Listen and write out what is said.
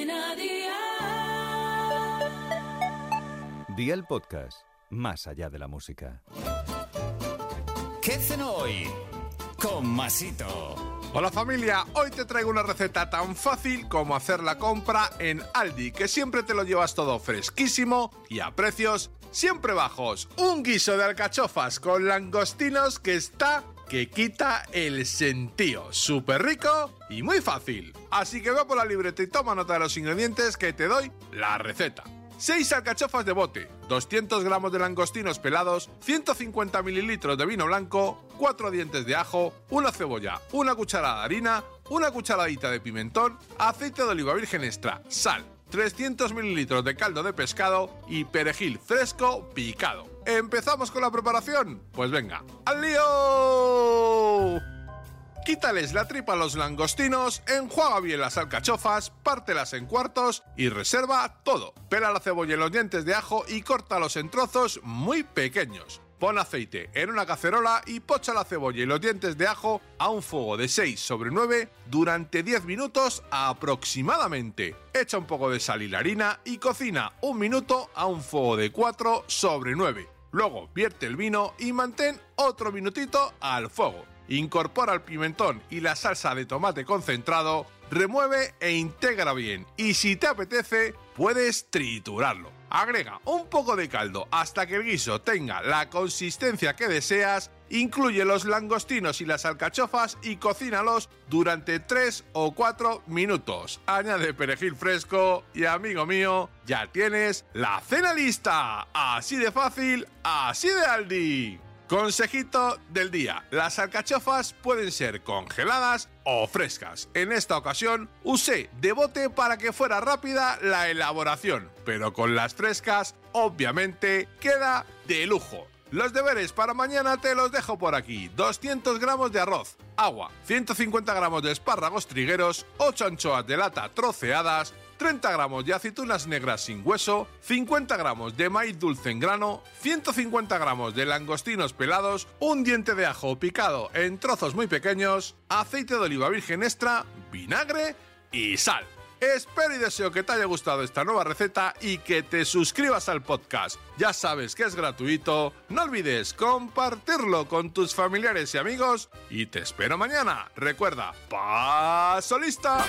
Cadena Dial. Día el podcast, más allá de la música. ¿Qué cenó hoy? Con Masito. Hola familia, hoy te traigo una receta tan fácil como hacer la compra en Aldi, que siempre te lo llevas todo fresquísimo y a precios siempre bajos. Un guiso de alcachofas con langostinos que está que quita el sentido. Súper rico y muy fácil. Así que ve por la libreta y toma nota de los ingredientes que te doy la receta. 6 alcachofas de bote, 200 gramos de langostinos pelados, 150 mililitros de vino blanco, 4 dientes de ajo, una cebolla, una cucharada de harina, una cucharadita de pimentón, aceite de oliva virgen extra, sal, 300 mililitros de caldo de pescado y perejil fresco picado. ¿Empezamos con la preparación? Pues venga, ¡al lío! Quítales la tripa a los langostinos, enjuaga bien las alcachofas, pártelas en cuartos y reserva todo. Pela la cebolla y los dientes de ajo y córtalos en trozos muy pequeños. Pon aceite en una cacerola y pocha la cebolla y los dientes de ajo a un fuego de 6 sobre 9 durante 10 minutos aproximadamente. Echa un poco de sal y la harina y cocina un minuto a un fuego de 4 sobre 9. Luego vierte el vino y mantén otro minutito al fuego. Incorpora el pimentón y la salsa de tomate concentrado, remueve e integra bien y si te apetece puedes triturarlo. Agrega un poco de caldo hasta que el guiso tenga la consistencia que deseas, incluye los langostinos y las alcachofas y cocínalos durante 3 o 4 minutos. Añade perejil fresco y amigo mío, ya tienes la cena lista. Así de fácil, así de Aldi. Consejito del día. Las alcachofas pueden ser congeladas o frescas. En esta ocasión usé de bote para que fuera rápida la elaboración, pero con las frescas obviamente queda de lujo. Los deberes para mañana te los dejo por aquí. 200 gramos de arroz, agua, 150 gramos de espárragos trigueros, 8 anchoas de lata troceadas, 30 gramos de aceitunas negras sin hueso, 50 gramos de maíz dulce en grano, 150 gramos de langostinos pelados, un diente de ajo picado en trozos muy pequeños, aceite de oliva virgen extra, vinagre y sal. Espero y deseo que te haya gustado esta nueva receta y que te suscribas al podcast. Ya sabes que es gratuito, no olvides compartirlo con tus familiares y amigos y te espero mañana. Recuerda, paso lista.